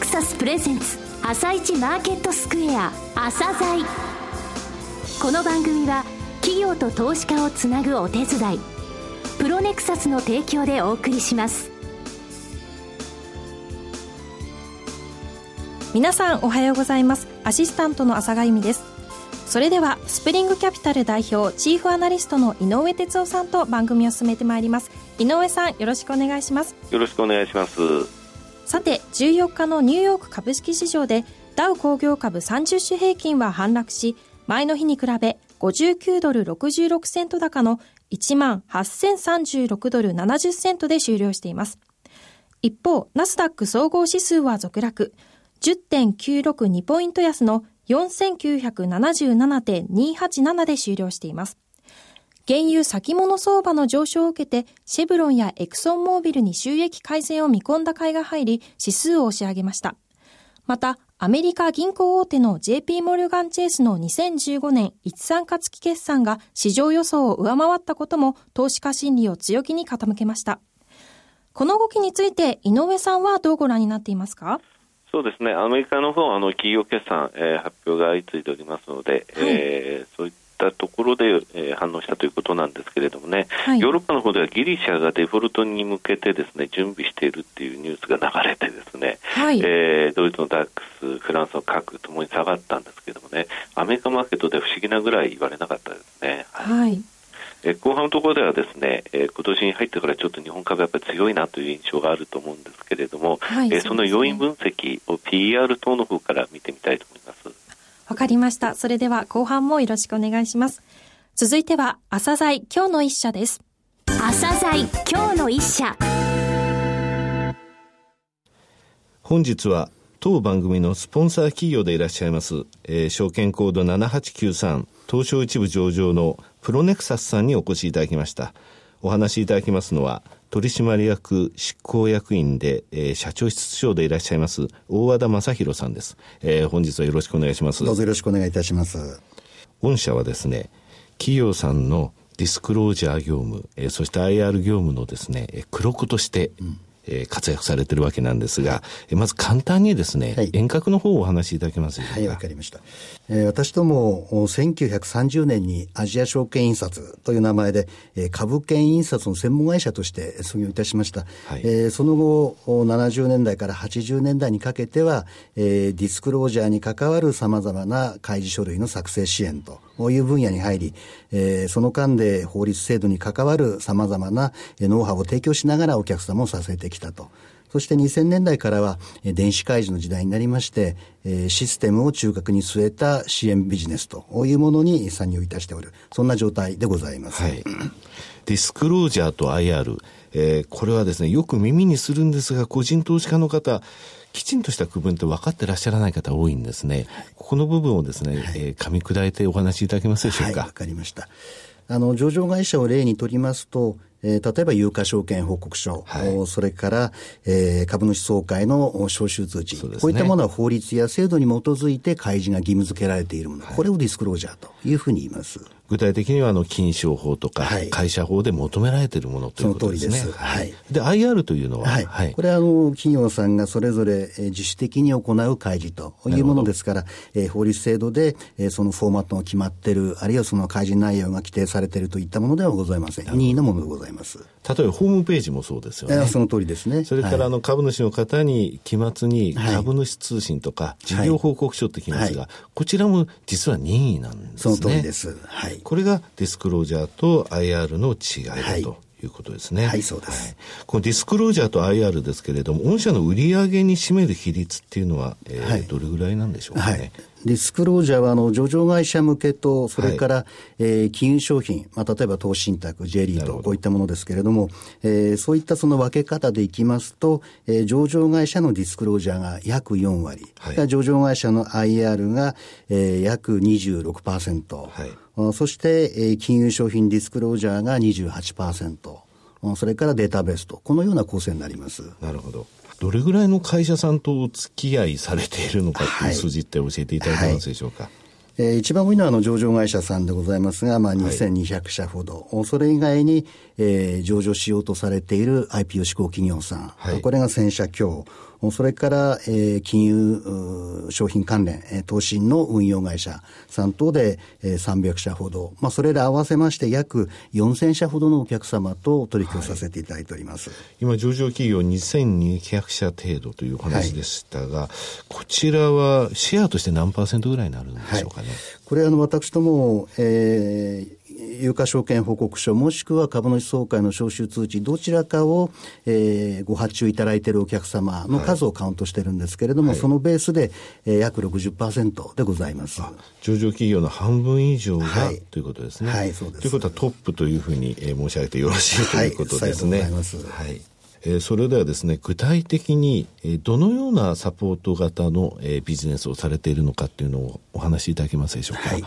クサスプレゼンツ朝一マーケットスクエア朝鮮。この番組は企業と投資家をつなぐお手伝いプロネクサスの提供でお送りします。皆さんおはようございます。アシスタントの朝賀由美です。それではスプリングキャピタル代表チーフアナリストの井上哲夫さんと番組を進めてまいります。井上さんよろしくお願いします。よろしくお願いしますさて14日のニューヨーク株式市場でダウ工業株30種平均は反落し前の日に比べ59ドル66セント高の18,036ドル70セントで終了しています一方ナスダック総合指数は続落10.962ポイント安の4977.287で終了しています。原油先物相場の上昇を受けて、シェブロンやエクソンモービルに収益改善を見込んだ買いが入り、指数を押し上げました。また、アメリカ銀行大手の JP モルガンチェイスの2015年一参加月決算が市場予想を上回ったことも投資家心理を強気に傾けました。この動きについて井上さんはどうご覧になっていますか？そうですね、アメリカの方あの企業決算、えー、発表が相次いでおりますので、はい、えー、そういったところで、えー、反応したということなんですけれどもね、はい、ヨーロッパの方ではギリシャがデフォルトに向けてですね準備しているっていうニュースが流れてですね、はい、えー、ドイツのダックス、フランスの核ともに下がったんですけどもね、アメリカマーケットで不思議なぐらい言われなかったですね。はい。え後半のところではですね、え今年に入ってからちょっと日本株やっぱり強いなという印象があると思うんですけれども、はい、えその要因分析を PR 等の方から見てみたいと思います。わかりました。それでは後半もよろしくお願いします。続いては朝鮮今日の一社です。朝鮮今日の一社。本日は当番組のスポンサー企業でいらっしゃいます、えー、証券コード7893東証一部上場のプロネクサスさんにお越しいただきました。お話しいただきますのは、取締役執行役員で、えー、社長室長でいらっしゃいます大和田正弘さんです、えー、本日はよろしくお願いします。どうぞよろしくお願いいたします。御社はですね企業さんのディスクロージャー業務、えー、そして IR 業務のですね黒子として、うんえー、活躍されてるわけなんですが、えまず簡単にですね、はい、遠隔の方をお話しいただけますでしょうか。はい、わかりました。えー、私ども、1930年にアジア証券印刷という名前で、えー、株券印刷の専門会社として創業いたしました。はい、えー、その後、70年代から80年代にかけては、えー、ディスクロージャーに関わる様々な開示書類の作成支援という分野に入り、えー、その間で法律制度に関わる様々なノウハウを提供しながらお客様を支えてきたと。そして2000年代からは電子開示の時代になりまして、システムを中核に据えた支援ビジネスというものに参入いたしておる、そんな状態でございます。はい、ディスクロージャーと IR、えー、これはですね、よく耳にするんですが、個人投資家の方、きちんとした区分って分かってらっしゃらない方多いんですね。ここの部分をですね、はい、えー、噛み砕いてお話しいただけますでしょうか？わ、はい、かりました。あの、上場会社を例にとりますと、えー、例えば有価証券報告書、はい、それから、えー、株主総会の招集通知、ね、こういったものは法律や制度に基づいて開示が義務付けられているもの、はい、これをディスクロージャーというふうに言います。具体的にはあの金商法とか会社法で求められているものということですね。その通りです。はい。で、IR というのは、はい。はい、これはあの、企業さんがそれぞれ自主的に行う開示というものですから、えー、法律制度で、えー、そのフォーマットが決まっている、あるいはその開示内容が規定されているといったものではございません。任意のものでございます。例えばホームページもそうですよね。その通りですね。それからあの株主の方に期末に株主通信とか事業報告書ってきますが、はい、こちらも実は任意なんですね。その通りです。はい。これがディスクロージャーと IR の違いだと。はいいうことですね。はい、そうです、はい。このディスクロージャーと IR ですけれども、御社の売上に占める比率っていうのは、えー、はい、どれぐらいなんでしょうかね。はいディスクロージャーはあの上場会社向けと、それから、はい、えー、金融商品、まあ、例えば投資信託、J リート、こういったものですけれども、えー、そういったその分け方でいきますと、えー、上場会社のディスクロージャーが約4割、はい、上場会社の IR が、えー、約26%、はい。そして、えー、金融商品ディスクロージャーが28%、それからデータベースと、このような構成になります。なるほど。どれぐらいの会社さんとお付き合いされているのかという数字って教えていただけますでしょうか？はいえー、一番多いのはあの上場会社さんでございますが、まあ、2200社ほど、はい、それ以外に、えー、上場しようとされている IPO 志向企業さん、はい、これが1000社強、それから、えー、金融商品関連、えー、投信の運用会社3等で、えー、300社ほど、まあ、それら合わせまして約4000社ほどのお客様と取引をさせていただいております。はい、今、上場企業2200社程度というお話でしたが、はい、こちらはシェアとして何パーセントぐらいになるんでしょうかね。はい、これあの私ども、えー有価証券報告書もしくは株主総会の招集通知どちらかを、えー、ご発注いただいているお客様の数をカウントしてるんですけれども、はい、そのベースで、えー、約60%でございます。上場企業の半分以上が、はい、ということですね。はい、そうです。ということはトップというふうに、えー、申し上げてよろしいということですね。はい、はい。えー、それではですね、具体的に、えー、どのようなサポート型の、えー、ビジネスをされているのかっていうのをお話しいただけますでしょうか。はい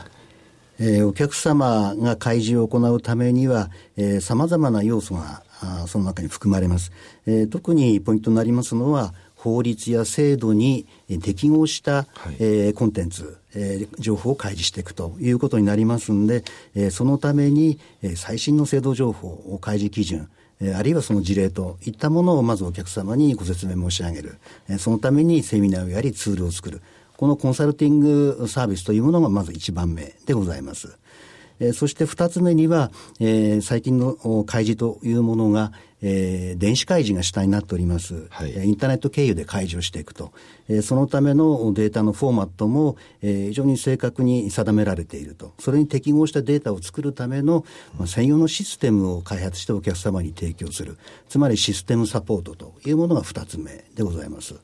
えー、お客様が開示を行うためには、さまざまな要素があその中に含まれます、えー。特にポイントになりますのは、法律や制度に適合した、はい、えー、コンテンツ、えー、情報を開示していくということになりますんで、えー、そのために、えー、最新の制度情報を開示基準、あるいはその事例といったものをまずお客様にご説明申し上げる。そのためにセミナーをやりツールを作る。このコンサルティングサービスというものがまず一番目でございます。えー、そして二つ目には、えー、最近の開示というものが、えー、電子開示が主体になっております、はい、インターネット経由で開示をしていくと、えー、そのためのデータのフォーマットも、えー、非常に正確に定められていると、それに適合したデータを作るための、まあ、専用のシステムを開発してお客様に提供する、つまりシステムサポートというものが二つ目でございます。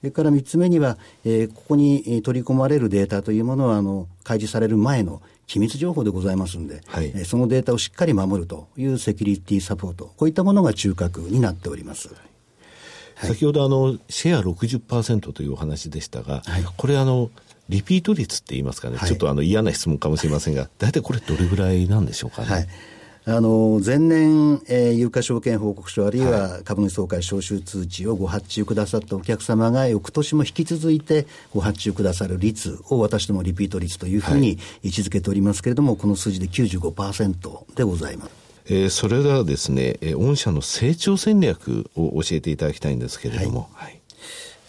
それから3つ目には、えー、ここに取り込まれるデータというものは、あの、開示される前の機密情報でございますんで、はい、えー、そのデータをしっかり守るというセキュリティサポート、こういったものが中核になっております。はい、先ほどあの、シェア60%というお話でしたが、はい、これあの、リピート率って言いますかね、ちょっとあの嫌な質問かもしれませんが、大体これどれぐらいなんでしょうかね。はいあの、前年、えー、有価証券報告書あるいは株主総会招集通知をご発注くださったお客様が翌年も引き続いてご発注くださる率を私どもリピート率というふうに位置づけておりますけれども、はい、この数字で95%でございます。えー、それではですね、えー、御社の成長戦略を教えていただきたいんですけれども。はい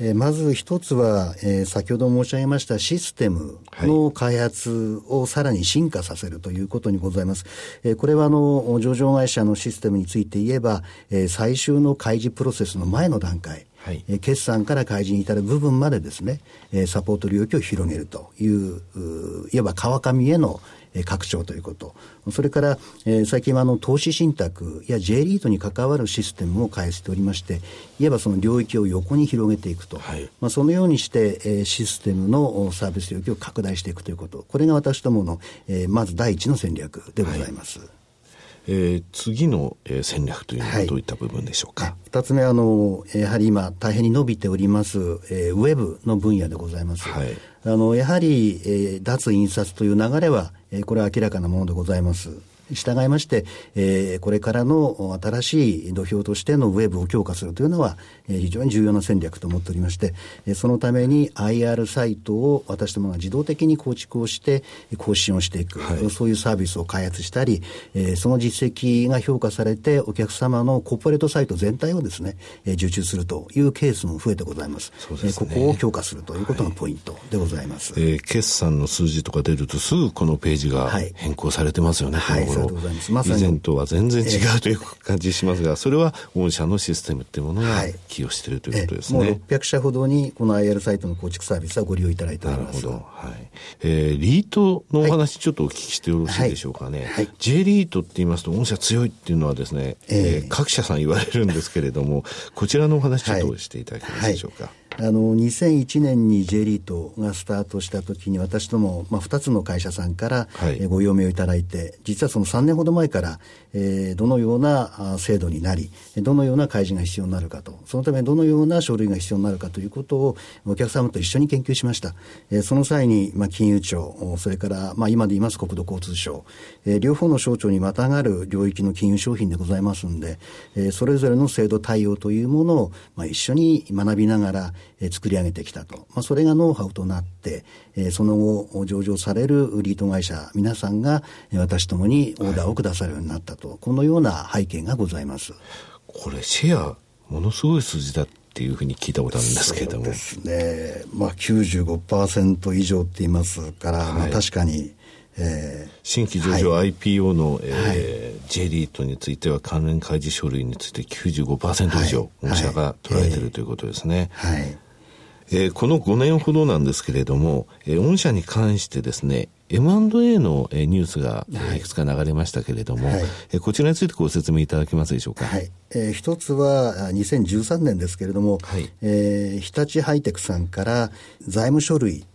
えー、まず一つは、えー、先ほど申し上げましたシステムの開発をさらに進化させるということにございます。えー、これはあの、上場会社のシステムについて言えば、えー、最終の開示プロセスの前の段階、はい、え決算から開示に至る部分までですね、えサポート領域を広げるという、いわば川上への拡張ということ。それから、えー、最近はあの投資信託や J リートに関わるシステムを開発しておりまして、いわばその領域を横に広げていくと。はい、まあ、そのようにして、えー、システムのサービス領域を拡大していくということ。これが私どもの、えー、まず第一の戦略でございます。はいえー、次の、えー、戦略というのはどういった部分でしょうか、はい、2つ目あの、やはり今、大変に伸びております、えー、ウェブの分野でございます。はい、あのやはり、えー、脱印刷という流れは、えー、これは明らかなものでございます。従いまして、えー、これからの新しい土俵としてのウェブを強化するというのは、えー、非常に重要な戦略と思っておりまして、えー、そのために IR サイトを私どもが自動的に構築をして更新をしていく、はい、そういうサービスを開発したり、えー、その実績が評価されてお客様のコーポレートサイト全体をですね、えー、受注するというケースも増えてございます。そうですね、えー、ここを強化するということがポイントでございます。はい、えー、決算の数字とか出るとすぐこのページが変更されてますよね、はい、はいとうございます。まさに。以前とは全然違うという感じしますが、それは御社のシステムっていうものが寄与しているということですね。もう600社ほどにこの IR サイトの構築サービスはご利用いただいております。なるほど。はい。えー、リートのお話ちょっとお聞きしてよろしいでしょうかね。はい。はい、J リートって言いますと、御社強いっていうのはですね、えー、えー、各社さん言われるんですけれども、こちらのお話ちょっとしていただけますでしょうか。はいあの2001年に J リートがスタートした時に私ども、まあ、2つの会社さんから、はい、ご用命をいただいて実はその3年ほど前から、えー、どのような制度になりどのような開示が必要になるかとそのためどのような書類が必要になるかということをお客様と一緒に研究しました、えー、その際に、まあ、金融庁それから、まあ、今で言います国土交通省、えー、両方の省庁にまたがる領域の金融商品でございますんで、えー、それぞれの制度対応というものを、まあ、一緒に学びながらえー、作り上げてきたと。まあ、それがノウハウとなって、えー、その後、上場されるリート会社、皆さんが私ともにオーダーをくださるようになったと、はい、このような背景がございます。これ、シェア、ものすごい数字だっていうふうに聞いたことあるんですけれども。そうですね。まあ95%以上って言いますから、はい、まあ確かに、えー、新規上場 IPO の、えー J リートについては関連開示書類について95%以上、御社が捉えてい。るということですね。はい、えー、この5年ほどなんですけれども、えー、御社に関してですね、M&A のニュースがい。くつか流れましたけれども、はい、こちらについてご説明いただけますでしょうか？はい。えー、一つは2013年ですけれども、はい、えー、日立ハイテクさんから財務書類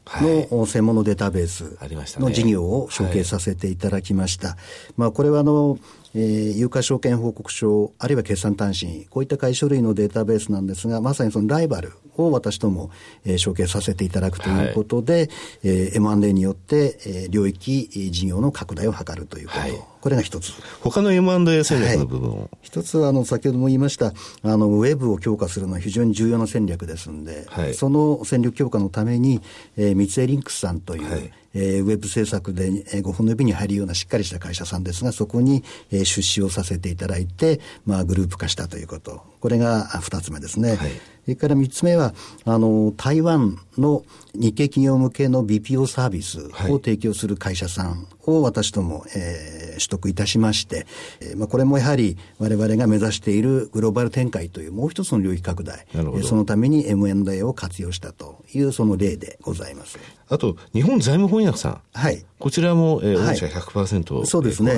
の専門のデータベースの事業を承継させていただきました。はい、まあ、これはあの、えー、有価証券報告書、あるいは決算単身、こういった会書類のデータベースなんですが、まさにそのライバルを私ども、えー、承継させていただくということで、はい、えー、M&A によって、えー、領域事業の拡大を図るということ。はいこれが一つ。他の M&A 戦略の部分を、はい、一つは、あの、先ほども言いました、あの、ウェブを強化するのは非常に重要な戦略ですんで、はい、その戦略強化のために、えー、三井リンクスさんという、はいえー、ウェブ制作で、えー、5本の指に入るようなしっかりした会社さんですが、そこに、えー、出資をさせていただいて、まあ、グループ化したということ。これが2つ目ですね。はいそれから3つ目は、あの、台湾の日系企業向けの BPO サービスを提供する会社さんを私ども、えー、取得いたしまして、えーまあ、これもやはり我々が目指しているグローバル展開というもう一つの領域拡大、えー、そのために M&A を活用したというその例でございます。あと、日本財務翻訳さん。はい。こちらも、えー、御社100%、はい、そうですね。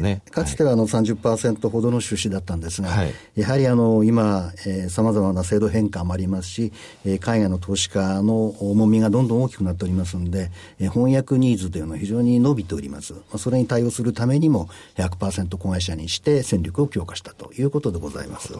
ね。はい、かつてはあの30%ほどの出資だったんですが、はい、やはりあの今、さまざまな制度変化もありますし、えー、海外の投資家の重みがどんどん大きくなっておりますので、えー、翻訳ニーズというのは非常に伸びております。まあ、それに対応するためにも100%子会社にして戦力を強化したということでございます。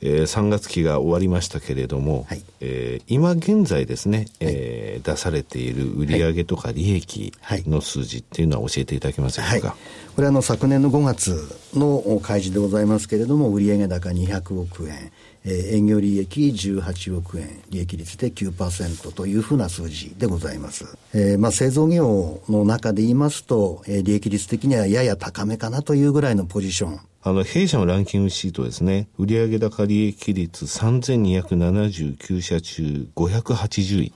えー、3月期が終わりましたけれども、はい、えー、今現在ですね、えー、出されている売上とか利益の数字っていうのは教えていただけますでしょうか、はい、これはあの昨年の5月の開示でございますけれども売上高200億円えー、営業利益18億円、利益率で9%というふうな数字でございます。えー、まあ製造業の中で言いますと、えー、利益率的にはやや高めかなというぐらいのポジションあの、弊社のランキングシートですね、売上高利益率3279社中580位。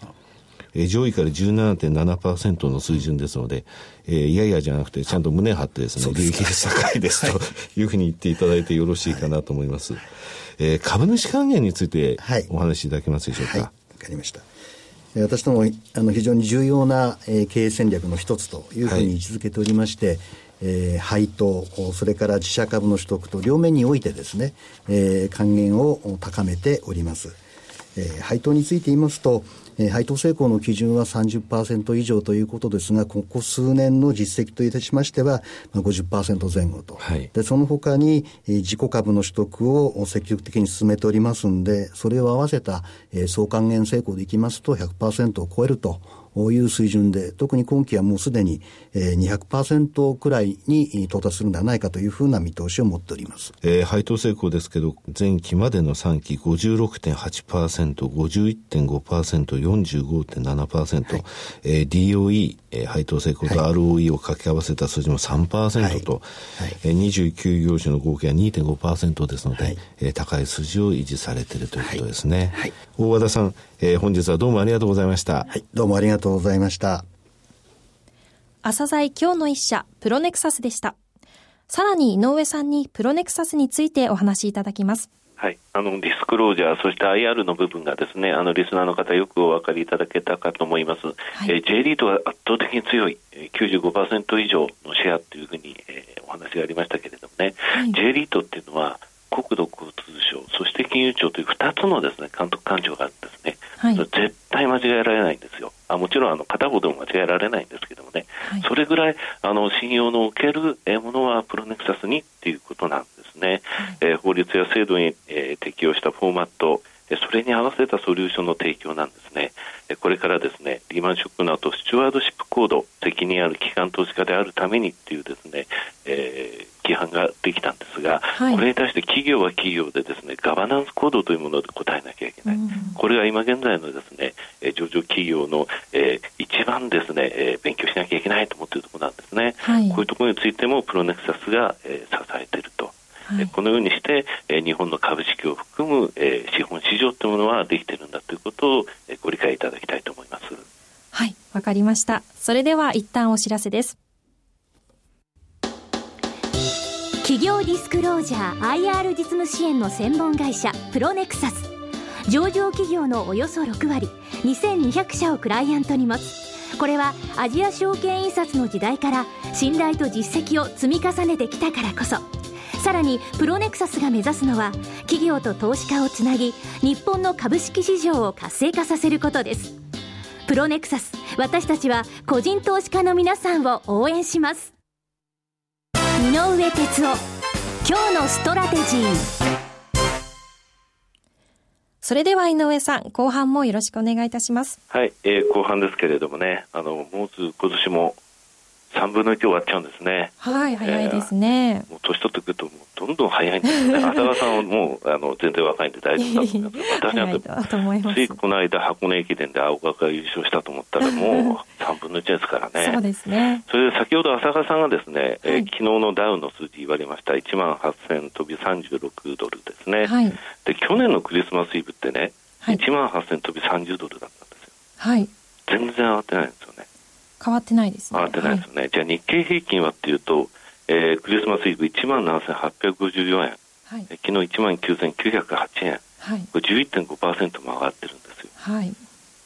え上位から17.7%の水準ですので、えー、いやいやじゃなくて、ちゃんと胸張ってですね、利益率高いですというふうに言っていただいてよろしいかなと思います。はい、えー、株主還元についてお話しいただけますでしょうか？はい、わ、はい、かりました。私どもあの非常に重要な、えー、経営戦略の一つというふうに位置づけておりまして、はいえー、配当、それから自社株の取得と両面においてですね、えー、還元を高めております。えー、配当について言いますと、えー、配当成功の基準は30%以上ということですが、ここ数年の実績といたしましては、まあ、50%前後と。はい、で、その他に、えー、自己株の取得を積極的に進めておりますんで、それを合わせた、えー、総還元成功でいきますと100%を超えると。いう水準で、特に今期はもうすでに200%くらいに到達するんではないかというふうな見通しを持っております。えー、配当成功ですけど、前期までの3期56.8%、51.5%、45.7%、はいえー、DOE、えー、配当成功と ROE を掛け合わせた数字も3%と、はいはいえー、29業種の合計は2.5%ですので、はい、えー、高い数字を維持されているということですね。はい、大和田さん、えー、本日はどうもありがとうございました。はい、どうもありがとうございました。朝鮮今日の一社、プロネクサスでした。さらに井上さんにプロネクサスについてお話しいただきます。はい、あのディスクロージャー、そして IR の部分がですね、あのリスナーの方よくお分かりいただけたかと思います。はい、えー、J リートは圧倒的に強い、95%以上のシェアというふうに、えー、お話がありましたけれどもね、はい、J リートっていうのは国土交通省、そして金融庁という2つのですね監督官庁があるんですね、はい、絶対間違えられないんですよ。あもちろんあの片方でも間違えられないんですけどもね、はい、それぐらいあの信用のおけるものはプロネクサスにっていうことなんですね。はい、えー、法律や制度に、えー、適用したフォーマット、それに合わせたソリューションの提供なんですね。これからですね、リーマンショックの後、スチュワードシップコード、責任ある機関投資家であるためにっていうですね、えー、規範ができたんですが、はい、これに対して企業は企業でですね、ガバナンスコードというもので答えなきゃいけない。うん、これが今現在のですね、上場企業の、えー、一番ですね、えー、勉強しなきゃいけないと思っているところなんですね。はい、こういうところについてもプロネクサスが、えー、支えていると。はい、このようにして、え日本の株式を含む、え資本市場というものはできているんだということを、えご理解いただきたいと思います。はい、わかりました。それでは一旦お知らせです。企業ディスクロージャー IR 実務支援の専門会社プロネクサス上場企業のおよそ6割2200社をクライアントに持つこれはアジア証券印刷の時代から信頼と実績を積み重ねてきたからこそさらにプロネクサスが目指すのは企業と投資家をつなぎ日本の株式市場を活性化させることです。プロネクサス私たちは個人投資家の皆さんを応援します。井上哲夫今日のストラテジー。それでは井上さん後半もよろしくお願いいたします。はい、えー、後半ですけれどもねあのもうす今年も3分の1終わっちゃうんですね。はい、早いですね。もう年取ってくると、もうどんどん早いんですね。浅川さんはもうあの全然若いんで大丈夫だと思います。私なんて、ついこの間、箱根駅伝で青学が優勝したと思ったら、もう 3分の1ですからね。そうですね。それで先ほど浅川さんがですね、はい、えー、昨日のダウの数字言われました、1万8000飛び36ドルですね。はい、で、去年のクリスマスイブってね、はい、1万8000飛び30ドルだったんですよ。はい。全然上がってないんですよね。変わってないですね。変わってないですね。はい、じゃあ日経平均はっていうと、えー、クリスマスイブ1万7854円、はい、昨日1万9908円、はい、これ11.5%も上がってるんですよ。はい、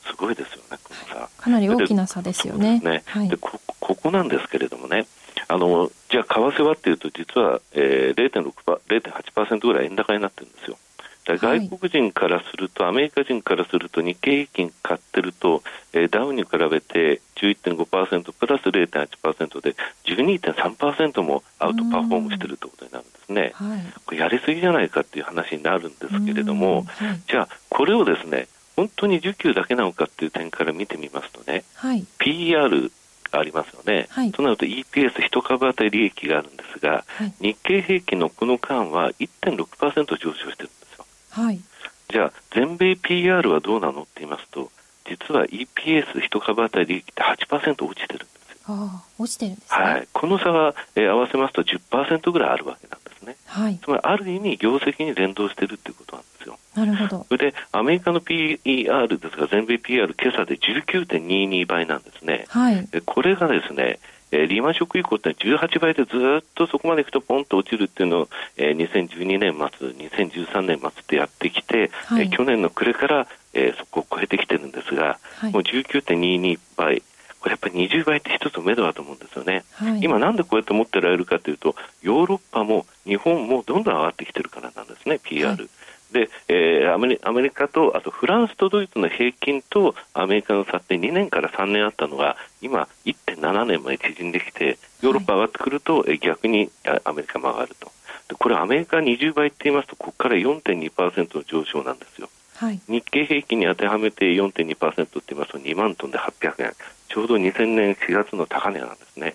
すごいですよね、この差。かなり大きな差ですよね。ねはい、でこここなんですけれどもね、あのじゃあ為替はっていうと実は、えー、0.8%ぐらい円高になってるんですよ。外国人からすると、はい、アメリカ人からすると日経平均買ってると、えー、ダウに比べて11.5%プラス0.8%で12.3%もアウトパフォームしているということになるんですね、はい、これやりすぎじゃないかっていう話になるんですけれども、はい、じゃあこれをですね本当に需給だけなのかっていう点から見てみますとね、はい、PR がありますよね、はい、となると EPS 一株当たり利益があるんですが、はい、日経平均のこの間は1.6%上昇してる。んですよ。はい、じゃあ全米 PR はどうなのって言いますと実は EPS 一株当たり利益って8%落ちてるんですよ。あ落ちてるんです、ね、はい、この差が、えー、合わせますと10%ぐらいあるわけなんですね。はい、つまりある意味業績に連動してるっていうことなんですよ。なるほど。それでアメリカの PER ですが全米 PR 今朝で19.22倍なんですね。はい、これがですねえー、リーマンショック以降って18倍でずっとそこまでいくとポンと落ちるっていうのを、えー、2012年末、2013年末ってやってきて、はい、えー、去年の暮れから、えー、そこを超えてきてるんですが、はい、もう19.22倍、これやっぱり20倍って一つ目処だと思うんですよね、はい、今なんでこうやって持ってられるかというとヨーロッパも日本もどんどん上がってきてるからなんですね PR、はい、で、えー、アメリアメリカとあとフランスとドイツの平均とアメリカの差って2年から3年あったのが今1.7年まで縮んできてヨーロッパ上がってくると、はい、逆にアメリカも上がると。でこれアメリカ20倍って言いますとここから4.2%の上昇なんですよ。はい、日経平均に当てはめて4.2%って言いますと2万トンで800円。ちょうど2000年4月の高値なんですね。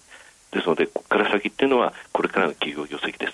ですのでここから先っていうのはこれからの企業業績です